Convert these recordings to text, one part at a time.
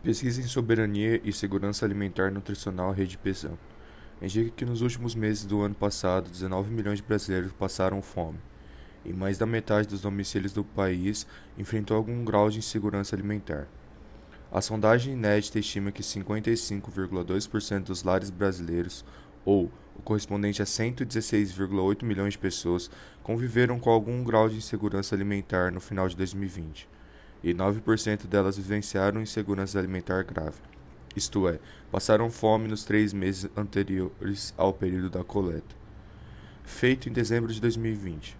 Pesquisa em Soberania e Segurança Alimentar Nutricional Rede Pesão indica que nos últimos meses do ano passado, 19 milhões de brasileiros passaram fome, e mais da metade dos domicílios do país enfrentou algum grau de insegurança alimentar. A sondagem inédita estima que 55,2% dos lares brasileiros, ou o correspondente a 116,8 milhões de pessoas, conviveram com algum grau de insegurança alimentar no final de 2020 e 9% delas vivenciaram insegurança alimentar grave, isto é, passaram fome nos três meses anteriores ao período da coleta. Feito em dezembro de 2020,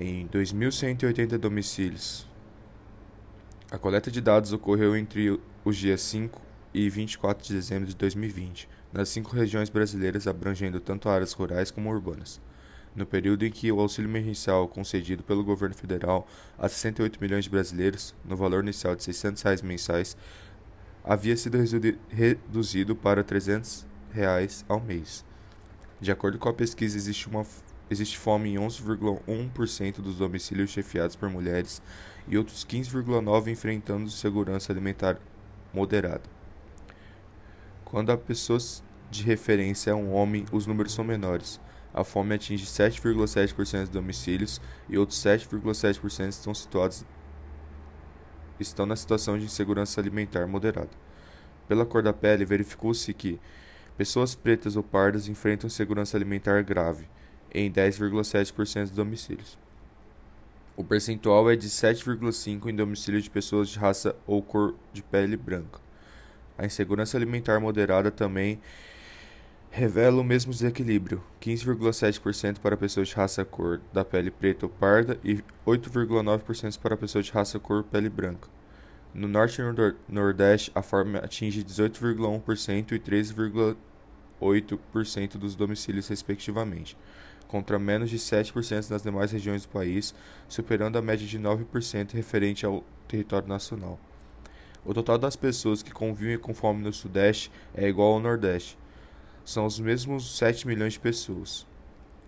em 2.180 domicílios. A coleta de dados ocorreu entre os dias 5 e 24 de dezembro de 2020, nas cinco regiões brasileiras abrangendo tanto áreas rurais como urbanas no período em que o auxílio emergencial concedido pelo governo federal a 68 milhões de brasileiros, no valor inicial de 600 reais mensais, havia sido reduzido para 300 reais ao mês. De acordo com a pesquisa, existe, uma, existe fome em 11,1% dos domicílios chefiados por mulheres e outros 15,9% enfrentando segurança alimentar moderada. Quando a pessoa de referência é um homem, os números são menores a fome atinge 7,7% dos domicílios e outros 7,7% estão situados estão na situação de insegurança alimentar moderada. Pela cor da pele, verificou-se que pessoas pretas ou pardas enfrentam insegurança alimentar grave em 10,7% dos domicílios. O percentual é de 7,5% em domicílios de pessoas de raça ou cor de pele branca. A insegurança alimentar moderada também revela o mesmo desequilíbrio: 15,7% para pessoas de raça cor da pele preta ou parda e 8,9% para pessoas de raça cor pele branca. No norte e no nordeste, a forma atinge 18,1% e 13,8% dos domicílios, respectivamente, contra menos de 7% nas demais regiões do país, superando a média de 9% referente ao território nacional. O total das pessoas que convivem com fome no Sudeste é igual ao Nordeste, são os mesmos 7 milhões de pessoas.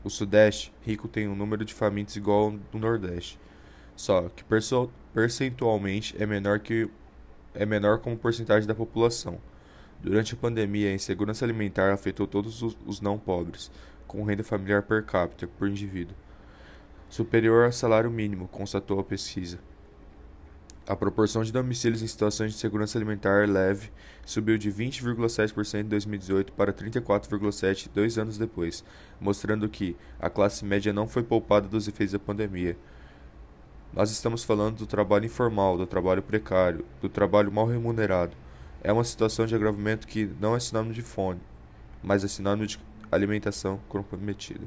O Sudeste rico tem um número de famintos igual ao do Nordeste, só que percentualmente é menor que é menor como porcentagem da população. Durante a pandemia, a insegurança alimentar afetou todos os não pobres, com renda familiar per capita por indivíduo superior ao salário mínimo, constatou a pesquisa. A proporção de domicílios em situações de segurança alimentar leve subiu de 20,7% em 2018 para 34,7% dois anos depois, mostrando que a classe média não foi poupada dos efeitos da pandemia. Nós estamos falando do trabalho informal, do trabalho precário, do trabalho mal remunerado. É uma situação de agravamento que não é sinônimo de fome, mas é sinônimo de alimentação comprometida.